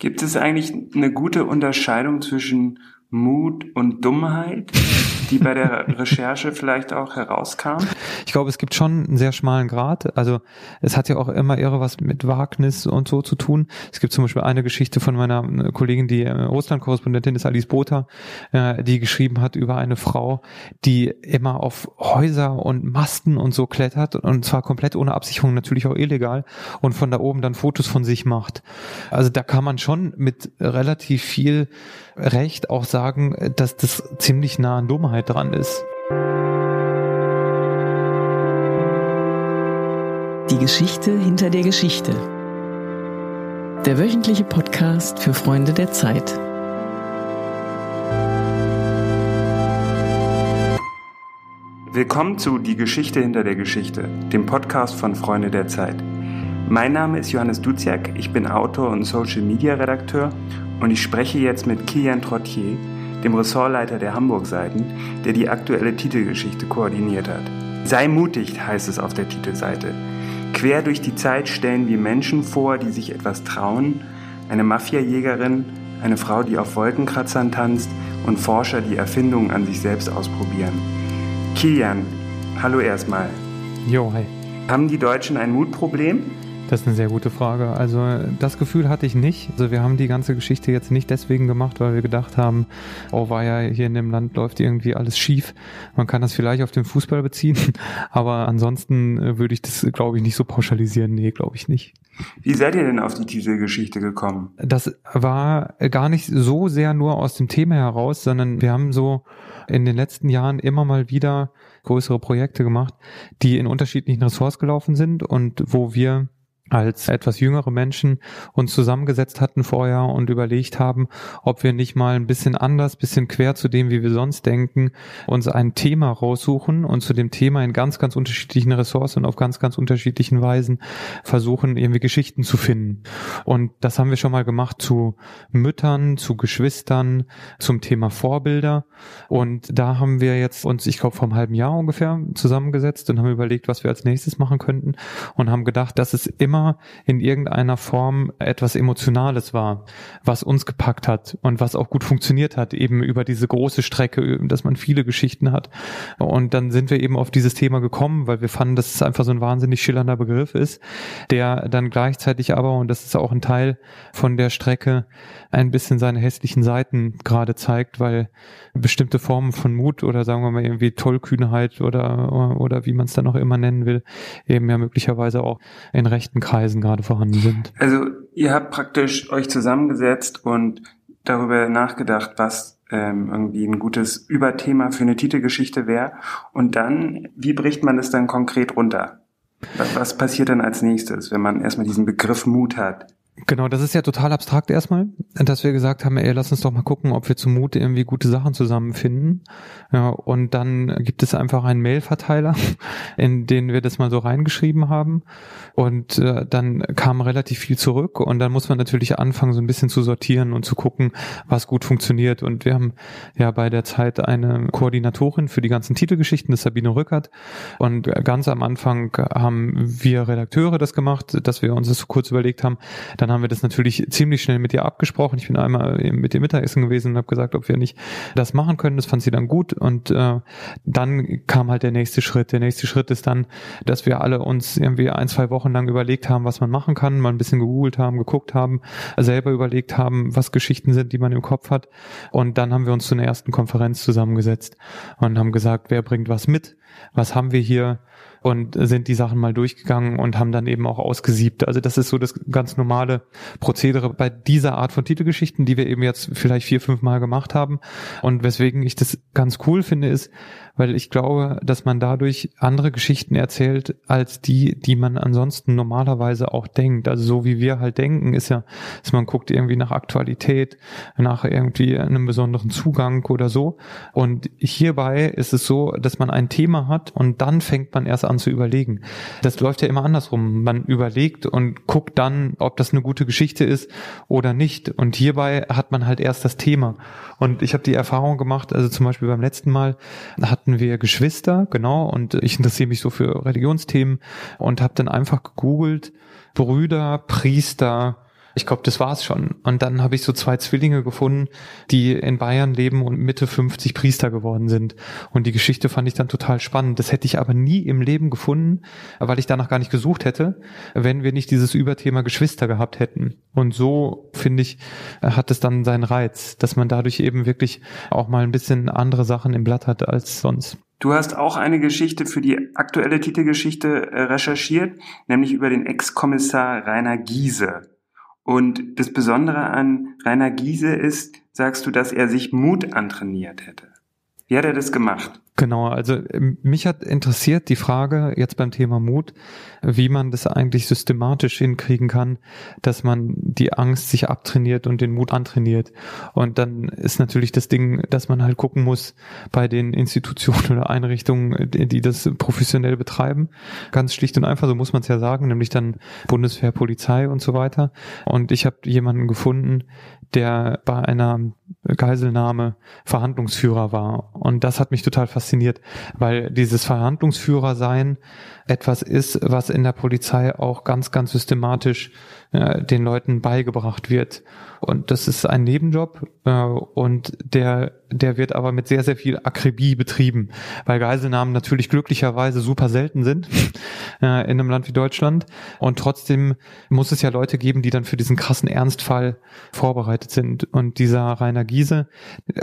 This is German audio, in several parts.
Gibt es eigentlich eine gute Unterscheidung zwischen Mut und Dummheit, die bei der Recherche vielleicht auch herauskam? Ich glaube, es gibt schon einen sehr schmalen Grad. Also es hat ja auch immer eher was mit Wagnis und so zu tun. Es gibt zum Beispiel eine Geschichte von meiner äh, Kollegin, die äh, Russland-Korrespondentin ist, Alice Botha, äh, die geschrieben hat über eine Frau, die immer auf Häuser und Masten und so klettert und zwar komplett ohne Absicherung, natürlich auch illegal und von da oben dann Fotos von sich macht. Also da kann man schon mit relativ viel Recht auch sagen, dass das ziemlich nah an Dummheit dran ist. Die Geschichte hinter der Geschichte. Der wöchentliche Podcast für Freunde der Zeit. Willkommen zu Die Geschichte hinter der Geschichte, dem Podcast von Freunde der Zeit. Mein Name ist Johannes Duziak, ich bin Autor und Social Media Redakteur und ich spreche jetzt mit Kilian Trottier, dem Ressortleiter der Hamburg-Seiten, der die aktuelle Titelgeschichte koordiniert hat. Sei mutig, heißt es auf der Titelseite. Quer durch die Zeit stellen wir Menschen vor, die sich etwas trauen, eine Mafiajägerin, eine Frau, die auf Wolkenkratzern tanzt und Forscher, die Erfindungen an sich selbst ausprobieren. Kilian, hallo erstmal. Jo, hi. Haben die Deutschen ein Mutproblem? Das ist eine sehr gute Frage. Also das Gefühl hatte ich nicht. Also wir haben die ganze Geschichte jetzt nicht deswegen gemacht, weil wir gedacht haben, oh war ja hier in dem Land läuft irgendwie alles schief. Man kann das vielleicht auf den Fußball beziehen, aber ansonsten äh, würde ich das, glaube ich, nicht so pauschalisieren. Nee, glaube ich nicht. Wie seid ihr denn auf die Titelgeschichte gekommen? Das war gar nicht so sehr nur aus dem Thema heraus, sondern wir haben so in den letzten Jahren immer mal wieder größere Projekte gemacht, die in unterschiedlichen Ressorts gelaufen sind und wo wir als etwas jüngere Menschen uns zusammengesetzt hatten vorher und überlegt haben, ob wir nicht mal ein bisschen anders, bisschen quer zu dem, wie wir sonst denken, uns ein Thema raussuchen und zu dem Thema in ganz, ganz unterschiedlichen Ressourcen und auf ganz, ganz unterschiedlichen Weisen versuchen, irgendwie Geschichten zu finden. Und das haben wir schon mal gemacht zu Müttern, zu Geschwistern, zum Thema Vorbilder. Und da haben wir jetzt uns, ich glaube, vor einem halben Jahr ungefähr zusammengesetzt und haben überlegt, was wir als nächstes machen könnten und haben gedacht, dass es immer immer in irgendeiner Form etwas Emotionales war, was uns gepackt hat und was auch gut funktioniert hat, eben über diese große Strecke, dass man viele Geschichten hat. Und dann sind wir eben auf dieses Thema gekommen, weil wir fanden, dass es einfach so ein wahnsinnig schillernder Begriff ist, der dann gleichzeitig aber, und das ist auch ein Teil von der Strecke, ein bisschen seine hässlichen Seiten gerade zeigt, weil bestimmte Formen von Mut oder sagen wir mal irgendwie Tollkühnheit oder, oder wie man es dann auch immer nennen will, eben ja möglicherweise auch in rechten Kreisen gerade vorhanden sind. Also ihr habt praktisch euch zusammengesetzt und darüber nachgedacht, was ähm, irgendwie ein gutes Überthema für eine Titelgeschichte wäre. Und dann, wie bricht man das dann konkret runter? Was, was passiert dann als nächstes, wenn man erstmal diesen Begriff Mut hat? Genau, das ist ja total abstrakt erstmal, dass wir gesagt haben, ey, lass uns doch mal gucken, ob wir zum Mut irgendwie gute Sachen zusammenfinden. Ja, und dann gibt es einfach einen Mailverteiler, in den wir das mal so reingeschrieben haben. Und äh, dann kam relativ viel zurück und dann muss man natürlich anfangen, so ein bisschen zu sortieren und zu gucken, was gut funktioniert. Und wir haben ja bei der Zeit eine Koordinatorin für die ganzen Titelgeschichten, das Sabine Rückert. Und ganz am Anfang haben wir Redakteure das gemacht, dass wir uns das so kurz überlegt haben. Dann dann haben wir das natürlich ziemlich schnell mit ihr abgesprochen. Ich bin einmal mit ihr Mittagessen gewesen und habe gesagt, ob wir nicht das machen können. Das fand sie dann gut. Und äh, dann kam halt der nächste Schritt. Der nächste Schritt ist dann, dass wir alle uns irgendwie ein, zwei Wochen lang überlegt haben, was man machen kann, mal ein bisschen gegoogelt haben, geguckt haben, selber überlegt haben, was Geschichten sind, die man im Kopf hat. Und dann haben wir uns zu einer ersten Konferenz zusammengesetzt und haben gesagt, wer bringt was mit? Was haben wir hier? Und sind die Sachen mal durchgegangen und haben dann eben auch ausgesiebt. Also das ist so das ganz normale Prozedere bei dieser Art von Titelgeschichten, die wir eben jetzt vielleicht vier, fünf Mal gemacht haben. Und weswegen ich das ganz cool finde, ist, weil ich glaube, dass man dadurch andere Geschichten erzählt als die, die man ansonsten normalerweise auch denkt. Also so wie wir halt denken, ist ja, dass man guckt irgendwie nach Aktualität, nach irgendwie einem besonderen Zugang oder so. Und hierbei ist es so, dass man ein Thema hat und dann fängt man erst an zu überlegen. Das läuft ja immer andersrum. Man überlegt und guckt dann, ob das eine gute Geschichte ist oder nicht. Und hierbei hat man halt erst das Thema. Und ich habe die Erfahrung gemacht, also zum Beispiel beim letzten Mal hatten wir Geschwister, genau, und ich interessiere mich so für Religionsthemen und habe dann einfach gegoogelt, Brüder, Priester, ich glaube, das war's schon. Und dann habe ich so zwei Zwillinge gefunden, die in Bayern leben und Mitte 50 Priester geworden sind. Und die Geschichte fand ich dann total spannend. Das hätte ich aber nie im Leben gefunden, weil ich danach gar nicht gesucht hätte, wenn wir nicht dieses Überthema Geschwister gehabt hätten. Und so, finde ich, hat es dann seinen Reiz, dass man dadurch eben wirklich auch mal ein bisschen andere Sachen im Blatt hat als sonst. Du hast auch eine Geschichte für die aktuelle Titelgeschichte äh, recherchiert, nämlich über den Ex-Kommissar Rainer Giese. Und das Besondere an Rainer Giese ist, sagst du, dass er sich Mut antrainiert hätte. Wie hat er das gemacht? Genau, also ähm, mich hat interessiert die Frage jetzt beim Thema Mut, wie man das eigentlich systematisch hinkriegen kann, dass man die Angst sich abtrainiert und den Mut antrainiert. Und dann ist natürlich das Ding, dass man halt gucken muss bei den Institutionen oder Einrichtungen, die das professionell betreiben. Ganz schlicht und einfach, so muss man es ja sagen, nämlich dann Bundeswehr, Polizei und so weiter. Und ich habe jemanden gefunden, der bei einer Geiselnahme Verhandlungsführer war. Und das hat mich total fasziniert, weil dieses Verhandlungsführersein etwas ist, was in der Polizei auch ganz, ganz systematisch äh, den Leuten beigebracht wird. Und das ist ein Nebenjob äh, und der, der wird aber mit sehr, sehr viel Akribie betrieben, weil Geiselnahmen natürlich glücklicherweise super selten sind äh, in einem Land wie Deutschland. Und trotzdem muss es ja Leute geben, die dann für diesen krassen Ernstfall vorbereitet sind. Und dieser Rainer Giese,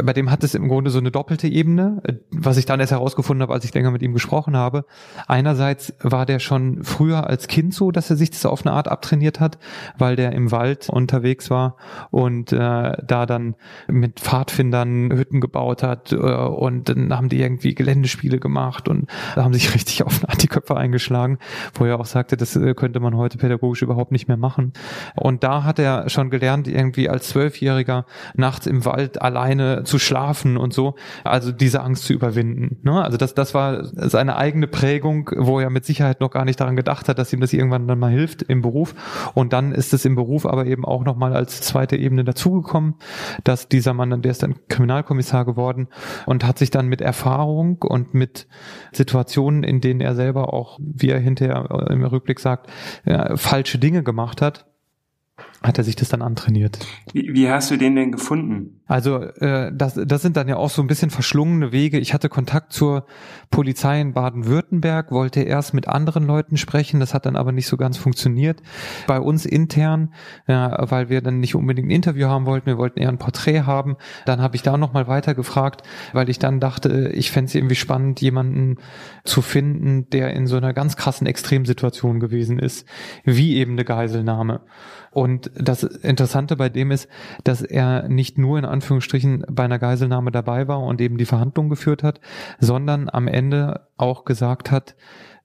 bei dem hat es im Grunde so eine doppelte Ebene, was ich dann erst herausgefunden habe, als ich länger mit ihm gesprochen habe. Einerseits war der schon früher als Kind so, dass er sich das auf eine Art abtrainiert hat, weil der im Wald unterwegs war und äh, da dann mit Pfadfindern Hütten gebaut hat äh, und dann haben die irgendwie Geländespiele gemacht und da haben sich richtig auf die Köpfe eingeschlagen, wo er auch sagte, das äh, könnte man heute pädagogisch überhaupt nicht mehr machen. Und da hat er schon gelernt, irgendwie als Zwölfjähriger nachts im Wald alleine zu schlafen und so, also diese Angst zu überwinden. Ne? Also das, das war seine eigene Prägung, wo er mit Sicherheit noch gar nicht daran gedacht hat, dass ihm das irgendwann dann mal hilft im Beruf. Und dann ist es im Beruf aber eben auch nochmal als zweite Ebene dazugekommen, dass dieser Mann, der ist dann Kriminalkommissar geworden und hat sich dann mit Erfahrung und mit Situationen, in denen er selber auch, wie er hinterher im Rückblick sagt, ja, falsche Dinge gemacht hat, hat er sich das dann antrainiert. Wie, wie hast du den denn gefunden? Also äh, das, das sind dann ja auch so ein bisschen verschlungene Wege. Ich hatte Kontakt zur Polizei in Baden-Württemberg, wollte erst mit anderen Leuten sprechen, das hat dann aber nicht so ganz funktioniert. Bei uns intern, ja, weil wir dann nicht unbedingt ein Interview haben wollten, wir wollten eher ein Porträt haben. Dann habe ich da nochmal weiter gefragt, weil ich dann dachte, ich fände es irgendwie spannend, jemanden zu finden, der in so einer ganz krassen Extremsituation gewesen ist, wie eben eine Geiselnahme. Und das Interessante bei dem ist, dass er nicht nur in Anführungsstrichen bei einer Geiselnahme dabei war und eben die Verhandlung geführt hat, sondern am Ende auch gesagt hat,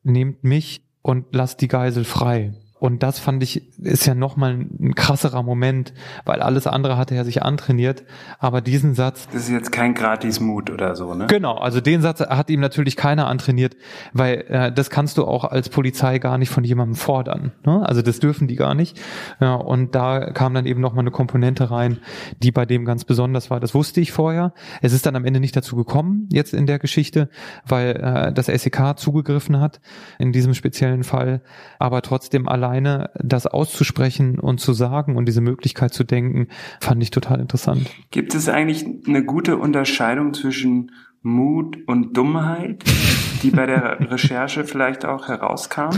nehmt mich und lasst die Geisel frei. Und das fand ich, ist ja nochmal ein krasserer Moment, weil alles andere hatte er sich antrainiert. Aber diesen Satz. Das ist jetzt kein Gratismut oder so, ne? Genau, also den Satz hat ihm natürlich keiner antrainiert, weil äh, das kannst du auch als Polizei gar nicht von jemandem fordern. Ne? Also das dürfen die gar nicht. Ja, und da kam dann eben nochmal eine Komponente rein, die bei dem ganz besonders war. Das wusste ich vorher. Es ist dann am Ende nicht dazu gekommen, jetzt in der Geschichte, weil äh, das SEK zugegriffen hat in diesem speziellen Fall. Aber trotzdem allein alleine das auszusprechen und zu sagen und diese Möglichkeit zu denken, fand ich total interessant. Gibt es eigentlich eine gute Unterscheidung zwischen Mut und Dummheit, die bei der Recherche vielleicht auch herauskam?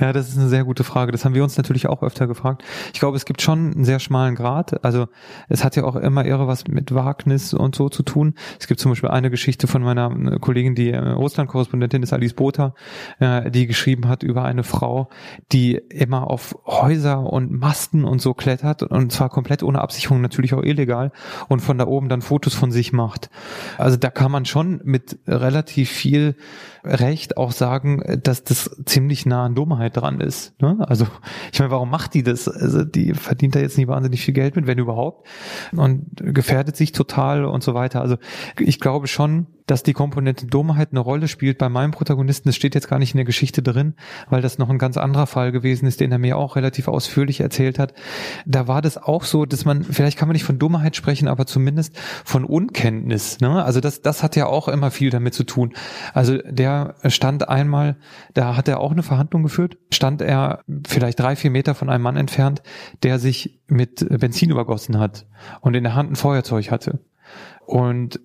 Ja, das ist eine sehr gute Frage. Das haben wir uns natürlich auch öfter gefragt. Ich glaube, es gibt schon einen sehr schmalen Grad. Also es hat ja auch immer eher was mit Wagnis und so zu tun. Es gibt zum Beispiel eine Geschichte von meiner Kollegin, die äh, Russland-Korrespondentin ist, Alice Botha, äh, die geschrieben hat über eine Frau, die immer auf Häuser und Masten und so klettert und zwar komplett ohne Absicherung, natürlich auch illegal und von da oben dann Fotos von sich macht. Also da kann man schon schon mit relativ viel Recht auch sagen, dass das ziemlich nah an Dummheit dran ist. Ne? Also ich meine, warum macht die das? Also die verdient da jetzt nicht wahnsinnig viel Geld mit, wenn überhaupt, und gefährdet sich total und so weiter. Also ich glaube schon, dass die Komponente Dummheit eine Rolle spielt bei meinem Protagonisten, das steht jetzt gar nicht in der Geschichte drin, weil das noch ein ganz anderer Fall gewesen ist, den er mir auch relativ ausführlich erzählt hat. Da war das auch so, dass man, vielleicht kann man nicht von Dummheit sprechen, aber zumindest von Unkenntnis. Ne? Also das, das hat ja auch immer viel damit zu tun. Also der stand einmal, da hat er auch eine Verhandlung geführt, stand er vielleicht drei, vier Meter von einem Mann entfernt, der sich mit Benzin übergossen hat und in der Hand ein Feuerzeug hatte. Und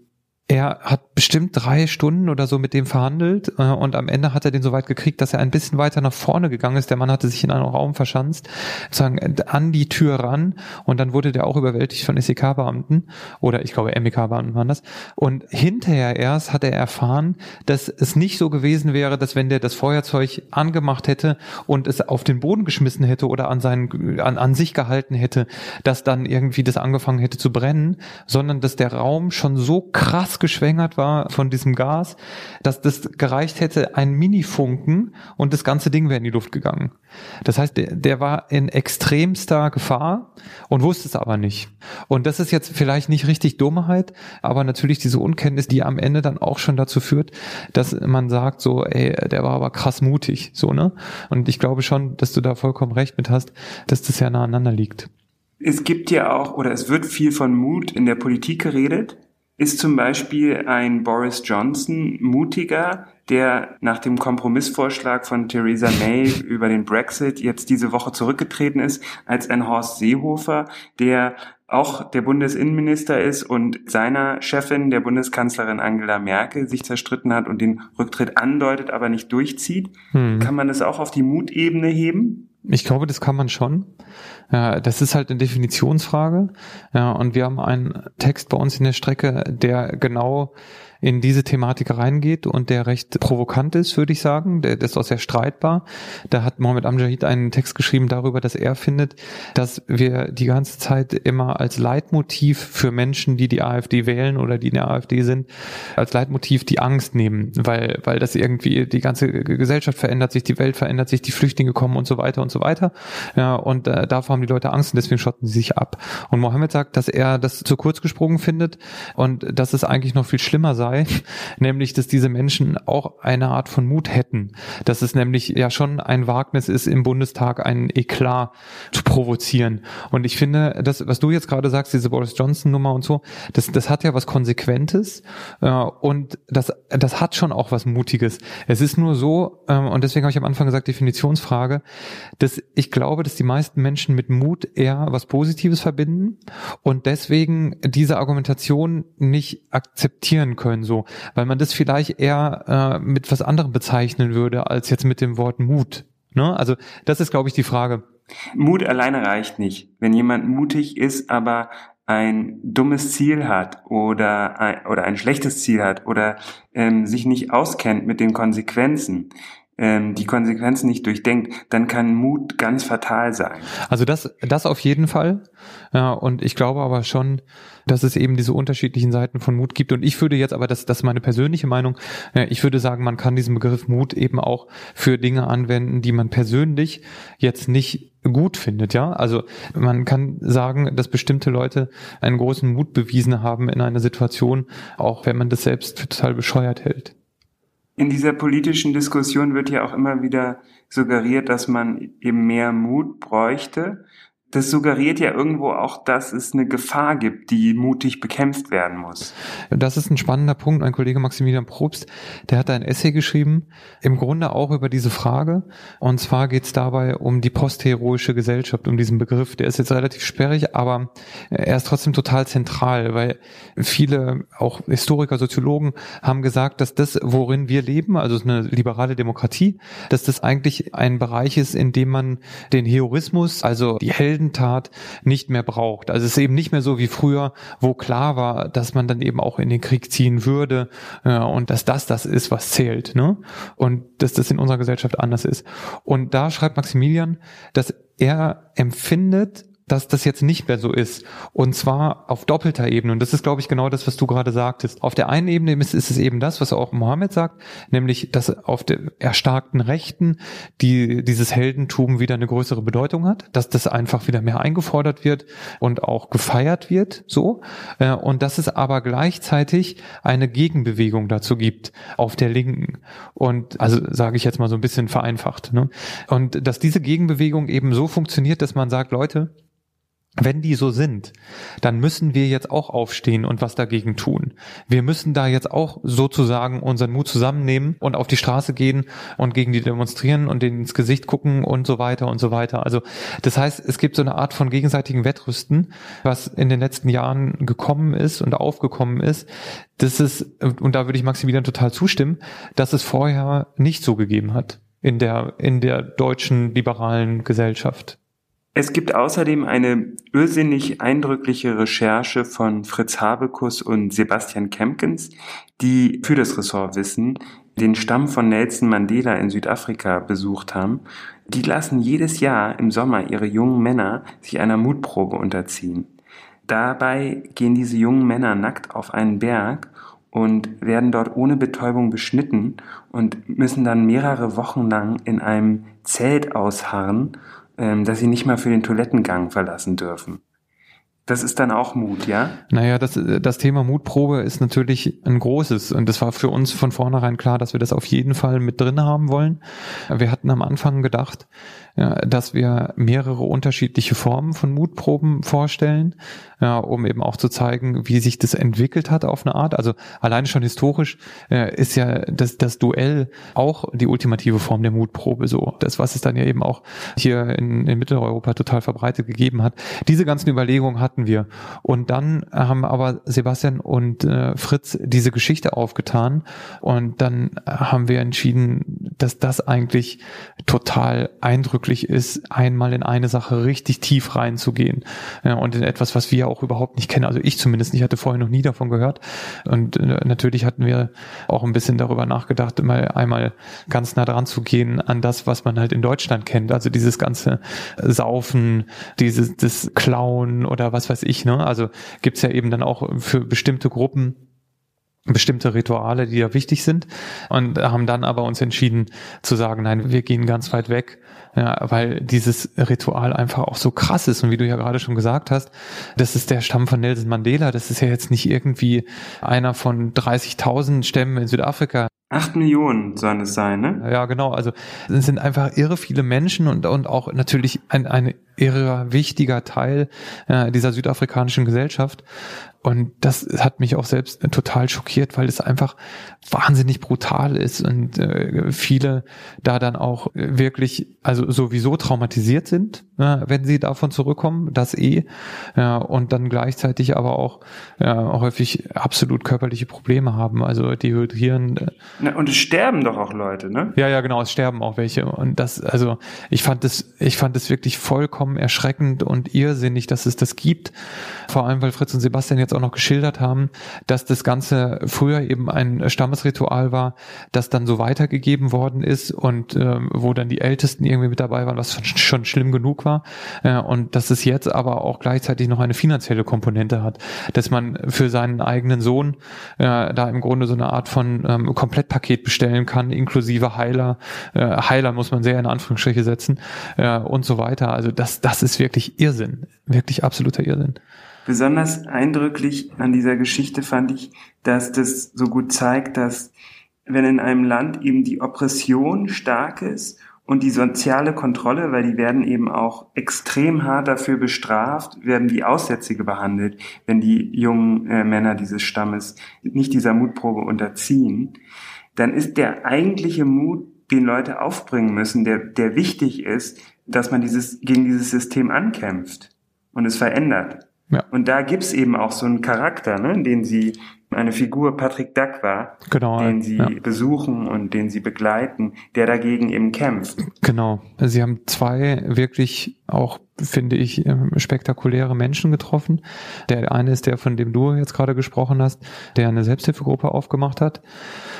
er hat bestimmt drei Stunden oder so mit dem verhandelt äh, und am Ende hat er den so weit gekriegt, dass er ein bisschen weiter nach vorne gegangen ist. Der Mann hatte sich in einem Raum verschanzt, sozusagen äh, an die Tür ran und dann wurde der auch überwältigt von SEK-Beamten oder ich glaube MEK-Beamten waren das. Und hinterher erst hat er erfahren, dass es nicht so gewesen wäre, dass wenn der das Feuerzeug angemacht hätte und es auf den Boden geschmissen hätte oder an seinen an, an sich gehalten hätte, dass dann irgendwie das angefangen hätte zu brennen, sondern dass der Raum schon so krass geschwängert war von diesem Gas, dass das gereicht hätte, ein Minifunken und das ganze Ding wäre in die Luft gegangen. Das heißt, der, der war in extremster Gefahr und wusste es aber nicht. Und das ist jetzt vielleicht nicht richtig Dummheit, aber natürlich diese Unkenntnis, die am Ende dann auch schon dazu führt, dass man sagt so, ey, der war aber krass mutig, so, ne? Und ich glaube schon, dass du da vollkommen recht mit hast, dass das ja nah aneinander liegt. Es gibt ja auch, oder es wird viel von Mut in der Politik geredet. Ist zum Beispiel ein Boris Johnson mutiger, der nach dem Kompromissvorschlag von Theresa May über den Brexit jetzt diese Woche zurückgetreten ist, als ein Horst Seehofer, der auch der Bundesinnenminister ist und seiner Chefin, der Bundeskanzlerin Angela Merkel, sich zerstritten hat und den Rücktritt andeutet, aber nicht durchzieht. Hm. Kann man das auch auf die Mutebene heben? Ich glaube, das kann man schon. Ja, das ist halt eine Definitionsfrage. Ja, und wir haben einen Text bei uns in der Strecke, der genau in diese Thematik reingeht und der recht provokant ist, würde ich sagen. Der, der ist auch sehr streitbar. Da hat Mohammed Amjahid einen Text geschrieben darüber, dass er findet, dass wir die ganze Zeit immer als Leitmotiv für Menschen, die die AfD wählen oder die in der AfD sind, als Leitmotiv die Angst nehmen, weil, weil das irgendwie die ganze Gesellschaft verändert sich, die Welt verändert sich, die Flüchtlinge kommen und so weiter und so weiter. Ja, und äh, davor haben die Leute Angst und deswegen schotten sie sich ab. Und Mohammed sagt, dass er das zu kurz gesprungen findet und dass es eigentlich noch viel schlimmer sei, dabei, nämlich, dass diese Menschen auch eine Art von Mut hätten, dass es nämlich ja schon ein Wagnis ist, im Bundestag einen Eklat zu provozieren. Und ich finde, das, was du jetzt gerade sagst, diese Boris Johnson Nummer und so, das, das hat ja was Konsequentes äh, und das, das hat schon auch was Mutiges. Es ist nur so, äh, und deswegen habe ich am Anfang gesagt, Definitionsfrage, dass ich glaube, dass die meisten Menschen mit Mut eher was Positives verbinden und deswegen diese Argumentation nicht akzeptieren können so, weil man das vielleicht eher äh, mit was anderem bezeichnen würde als jetzt mit dem Wort Mut. Ne? Also das ist, glaube ich, die Frage. Mut alleine reicht nicht. Wenn jemand mutig ist, aber ein dummes Ziel hat oder ein, oder ein schlechtes Ziel hat oder ähm, sich nicht auskennt mit den Konsequenzen, ähm, die Konsequenzen nicht durchdenkt, dann kann Mut ganz fatal sein. Also das, das auf jeden Fall. Ja, und ich glaube aber schon, dass es eben diese unterschiedlichen Seiten von Mut gibt. Und ich würde jetzt aber, das, das ist meine persönliche Meinung, ich würde sagen, man kann diesen Begriff Mut eben auch für Dinge anwenden, die man persönlich jetzt nicht gut findet, ja. Also man kann sagen, dass bestimmte Leute einen großen Mut bewiesen haben in einer Situation, auch wenn man das selbst für total bescheuert hält in dieser politischen Diskussion wird ja auch immer wieder suggeriert, dass man eben mehr Mut bräuchte das suggeriert ja irgendwo auch, dass es eine Gefahr gibt, die mutig bekämpft werden muss. Das ist ein spannender Punkt. Ein Kollege Maximilian Probst, der hat ein Essay geschrieben, im Grunde auch über diese Frage. Und zwar geht es dabei um die postheroische Gesellschaft, um diesen Begriff. Der ist jetzt relativ sperrig, aber er ist trotzdem total zentral, weil viele, auch Historiker, Soziologen, haben gesagt, dass das, worin wir leben, also eine liberale Demokratie, dass das eigentlich ein Bereich ist, in dem man den Heroismus, also die Helden, Heldentat nicht mehr braucht. Also es ist eben nicht mehr so wie früher, wo klar war, dass man dann eben auch in den Krieg ziehen würde äh, und dass das das ist, was zählt. Ne? Und dass das in unserer Gesellschaft anders ist. Und da schreibt Maximilian, dass er empfindet, dass das jetzt nicht mehr so ist. Und zwar auf doppelter Ebene. Und das ist, glaube ich, genau das, was du gerade sagtest. Auf der einen Ebene ist, ist es eben das, was auch Mohammed sagt, nämlich, dass auf der erstarkten Rechten die, dieses Heldentum wieder eine größere Bedeutung hat, dass das einfach wieder mehr eingefordert wird und auch gefeiert wird, so. Äh, und dass es aber gleichzeitig eine Gegenbewegung dazu gibt auf der Linken. Und also sage ich jetzt mal so ein bisschen vereinfacht. Ne? Und dass diese Gegenbewegung eben so funktioniert, dass man sagt, Leute, wenn die so sind, dann müssen wir jetzt auch aufstehen und was dagegen tun. Wir müssen da jetzt auch sozusagen unseren Mut zusammennehmen und auf die Straße gehen und gegen die demonstrieren und denen ins Gesicht gucken und so weiter und so weiter. Also das heißt, es gibt so eine Art von gegenseitigen Wettrüsten, was in den letzten Jahren gekommen ist und aufgekommen ist. Das ist, und da würde ich Maximilian total zustimmen, dass es vorher nicht so gegeben hat in der, in der deutschen liberalen Gesellschaft. Es gibt außerdem eine irrsinnig eindrückliche Recherche von Fritz Habekus und Sebastian Kempkens, die für das Ressort Wissen den Stamm von Nelson Mandela in Südafrika besucht haben. Die lassen jedes Jahr im Sommer ihre jungen Männer sich einer Mutprobe unterziehen. Dabei gehen diese jungen Männer nackt auf einen Berg und werden dort ohne Betäubung beschnitten und müssen dann mehrere Wochen lang in einem Zelt ausharren dass sie nicht mal für den Toilettengang verlassen dürfen. Das ist dann auch Mut, ja? Naja, das, das Thema Mutprobe ist natürlich ein großes und das war für uns von vornherein klar, dass wir das auf jeden Fall mit drin haben wollen. Wir hatten am Anfang gedacht, dass wir mehrere unterschiedliche Formen von Mutproben vorstellen, ja, um eben auch zu zeigen, wie sich das entwickelt hat auf eine Art. Also alleine schon historisch äh, ist ja das, das Duell auch die ultimative Form der Mutprobe so. Das, was es dann ja eben auch hier in, in Mitteleuropa total verbreitet gegeben hat. Diese ganzen Überlegungen hatten wir. Und dann haben aber Sebastian und äh, Fritz diese Geschichte aufgetan und dann haben wir entschieden, dass das eigentlich total eindrücklich ist, einmal in eine Sache richtig tief reinzugehen ja, und in etwas, was wir überhaupt nicht kennen. Also ich zumindest nicht, hatte vorher noch nie davon gehört. Und äh, natürlich hatten wir auch ein bisschen darüber nachgedacht, mal einmal ganz nah dran zu gehen an das, was man halt in Deutschland kennt. Also dieses ganze Saufen, dieses das Klauen oder was weiß ich. Ne? Also gibt's ja eben dann auch für bestimmte Gruppen bestimmte Rituale, die ja wichtig sind und haben dann aber uns entschieden zu sagen, nein, wir gehen ganz weit weg, ja, weil dieses Ritual einfach auch so krass ist und wie du ja gerade schon gesagt hast, das ist der Stamm von Nelson Mandela, das ist ja jetzt nicht irgendwie einer von 30.000 Stämmen in Südafrika. Acht Millionen sollen es sein, ne? Ja, genau. Also es sind einfach irre viele Menschen und, und auch natürlich ein, ein irre wichtiger Teil äh, dieser südafrikanischen Gesellschaft. Und das hat mich auch selbst total schockiert, weil es einfach wahnsinnig brutal ist und äh, viele da dann auch wirklich, also sowieso traumatisiert sind, äh, wenn sie davon zurückkommen, das eh, ja, und dann gleichzeitig aber auch häufig absolut körperliche Probleme haben, also dehydrieren. Äh. Na, und es sterben doch auch Leute, ne? Ja, ja, genau, es sterben auch welche. Und das, also ich fand das, ich fand das wirklich vollkommen erschreckend und irrsinnig, dass es das gibt. Vor allem, weil Fritz und Sebastian jetzt auch noch geschildert haben, dass das Ganze früher eben ein Stammesritual war, das dann so weitergegeben worden ist und ähm, wo dann die Ältesten irgendwie mit dabei waren, was schon schlimm genug war. Äh, und dass es jetzt aber auch gleichzeitig noch eine finanzielle Komponente hat, dass man für seinen eigenen Sohn äh, da im Grunde so eine Art von ähm, Komplettpaket bestellen kann, inklusive Heiler. Äh, Heiler muss man sehr in Anführungsstriche setzen äh, und so weiter. Also das, das ist wirklich Irrsinn, wirklich absoluter Irrsinn. Besonders eindrücklich an dieser Geschichte fand ich, dass das so gut zeigt, dass wenn in einem Land eben die Oppression stark ist und die soziale Kontrolle, weil die werden eben auch extrem hart dafür bestraft, werden wie Aussätzige behandelt, wenn die jungen äh, Männer dieses Stammes nicht dieser Mutprobe unterziehen, dann ist der eigentliche Mut, den Leute aufbringen müssen, der, der wichtig ist, dass man dieses, gegen dieses System ankämpft und es verändert. Ja. Und da gibt's eben auch so einen Charakter, ne, den sie eine Figur Patrick Duck war, genau, den sie ja. besuchen und den sie begleiten, der dagegen eben kämpft. Genau. Sie haben zwei wirklich auch finde ich, ähm, spektakuläre Menschen getroffen. Der eine ist der, von dem du jetzt gerade gesprochen hast, der eine Selbsthilfegruppe aufgemacht hat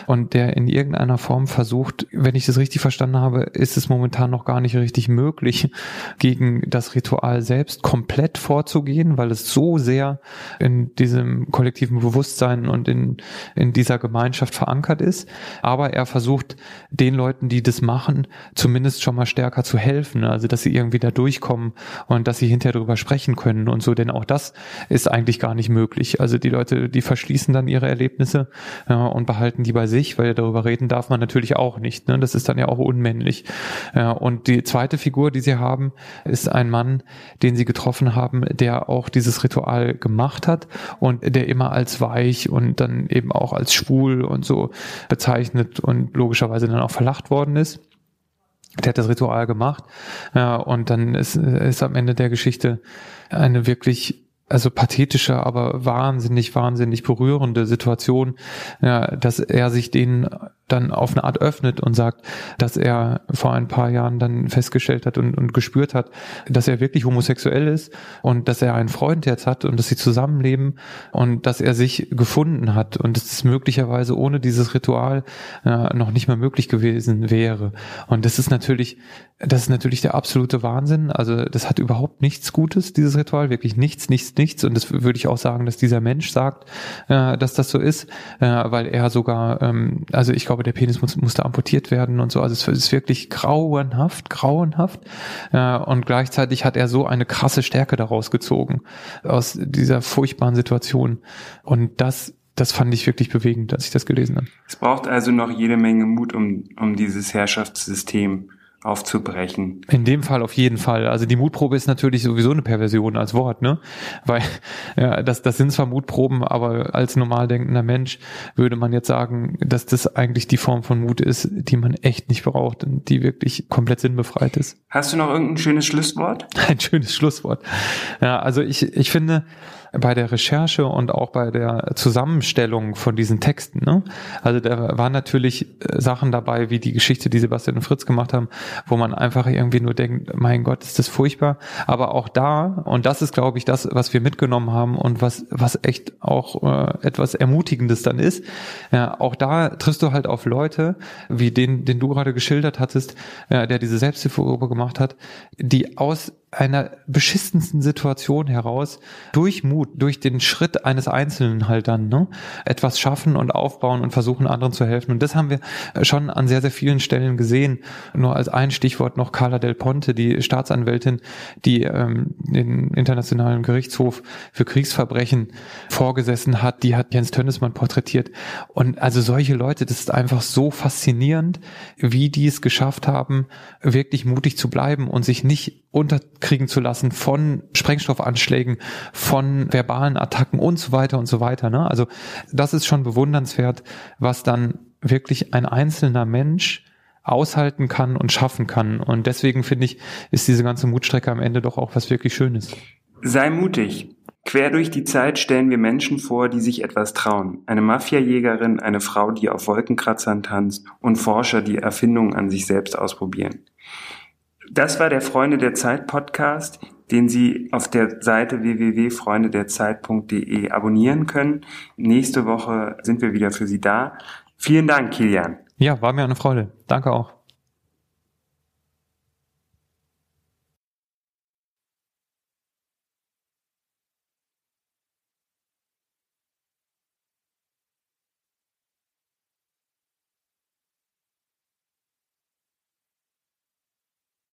und der in irgendeiner Form versucht, wenn ich das richtig verstanden habe, ist es momentan noch gar nicht richtig möglich, gegen das Ritual selbst komplett vorzugehen, weil es so sehr in diesem kollektiven Bewusstsein und in, in dieser Gemeinschaft verankert ist. Aber er versucht, den Leuten, die das machen, zumindest schon mal stärker zu helfen, also dass sie irgendwie da durchkommen und dass sie hinterher darüber sprechen können und so, denn auch das ist eigentlich gar nicht möglich. Also die Leute, die verschließen dann ihre Erlebnisse äh, und behalten die bei sich, weil darüber reden darf man natürlich auch nicht. Ne? Das ist dann ja auch unmännlich. Äh, und die zweite Figur, die sie haben, ist ein Mann, den sie getroffen haben, der auch dieses Ritual gemacht hat und der immer als weich und dann eben auch als schwul und so bezeichnet und logischerweise dann auch verlacht worden ist. Der hat das Ritual gemacht. Ja, und dann ist, ist am Ende der Geschichte eine wirklich also pathetische, aber wahnsinnig, wahnsinnig berührende Situation, ja, dass er sich denen dann auf eine Art öffnet und sagt, dass er vor ein paar Jahren dann festgestellt hat und, und gespürt hat, dass er wirklich homosexuell ist und dass er einen Freund jetzt hat und dass sie zusammenleben und dass er sich gefunden hat und dass es möglicherweise ohne dieses Ritual äh, noch nicht mehr möglich gewesen wäre. Und das ist natürlich, das ist natürlich der absolute Wahnsinn. Also das hat überhaupt nichts Gutes, dieses Ritual, wirklich nichts, nichts, nichts. Und das würde ich auch sagen, dass dieser Mensch sagt, äh, dass das so ist, äh, weil er sogar, ähm, also ich glaube, der Penis muss, musste amputiert werden und so. Also es ist wirklich grauenhaft, grauenhaft. Äh, und gleichzeitig hat er so eine krasse Stärke daraus gezogen, aus dieser furchtbaren Situation. Und das das fand ich wirklich bewegend, als ich das gelesen habe. Es braucht also noch jede Menge Mut, um, um dieses Herrschaftssystem aufzubrechen. In dem Fall auf jeden Fall. Also die Mutprobe ist natürlich sowieso eine Perversion als Wort, ne? Weil ja, das, das sind zwar Mutproben, aber als normal denkender Mensch würde man jetzt sagen, dass das eigentlich die Form von Mut ist, die man echt nicht braucht und die wirklich komplett sinnbefreit ist. Hast du noch irgendein schönes Schlusswort? Ein schönes Schlusswort. Ja, also ich, ich finde, bei der Recherche und auch bei der Zusammenstellung von diesen Texten. Ne? Also da waren natürlich äh, Sachen dabei, wie die Geschichte, die Sebastian und Fritz gemacht haben, wo man einfach irgendwie nur denkt, mein Gott, ist das furchtbar. Aber auch da, und das ist, glaube ich, das, was wir mitgenommen haben und was, was echt auch äh, etwas Ermutigendes dann ist, ja, auch da triffst du halt auf Leute, wie den, den du gerade geschildert hattest, äh, der diese Selbsthilfegruppe gemacht hat, die aus einer beschissensten Situation heraus durch Mut, durch den Schritt eines Einzelnen halt dann ne, etwas schaffen und aufbauen und versuchen anderen zu helfen. Und das haben wir schon an sehr, sehr vielen Stellen gesehen. Nur als ein Stichwort noch Carla Del Ponte, die Staatsanwältin, die ähm, den Internationalen Gerichtshof für Kriegsverbrechen vorgesessen hat, die hat Jens Tönnesmann porträtiert. Und also solche Leute, das ist einfach so faszinierend, wie die es geschafft haben, wirklich mutig zu bleiben und sich nicht unterkriegen zu lassen von Sprengstoffanschlägen, von verbalen Attacken und so weiter und so weiter. Ne? Also das ist schon bewundernswert, was dann wirklich ein einzelner Mensch aushalten kann und schaffen kann. Und deswegen finde ich, ist diese ganze Mutstrecke am Ende doch auch was wirklich Schönes. Sei mutig. Quer durch die Zeit stellen wir Menschen vor, die sich etwas trauen. Eine Mafiajägerin, eine Frau, die auf Wolkenkratzern tanzt und Forscher, die Erfindungen an sich selbst ausprobieren. Das war der Freunde der Zeit Podcast, den Sie auf der Seite www.freundederzeit.de abonnieren können. Nächste Woche sind wir wieder für Sie da. Vielen Dank, Kilian. Ja, war mir eine Freude. Danke auch.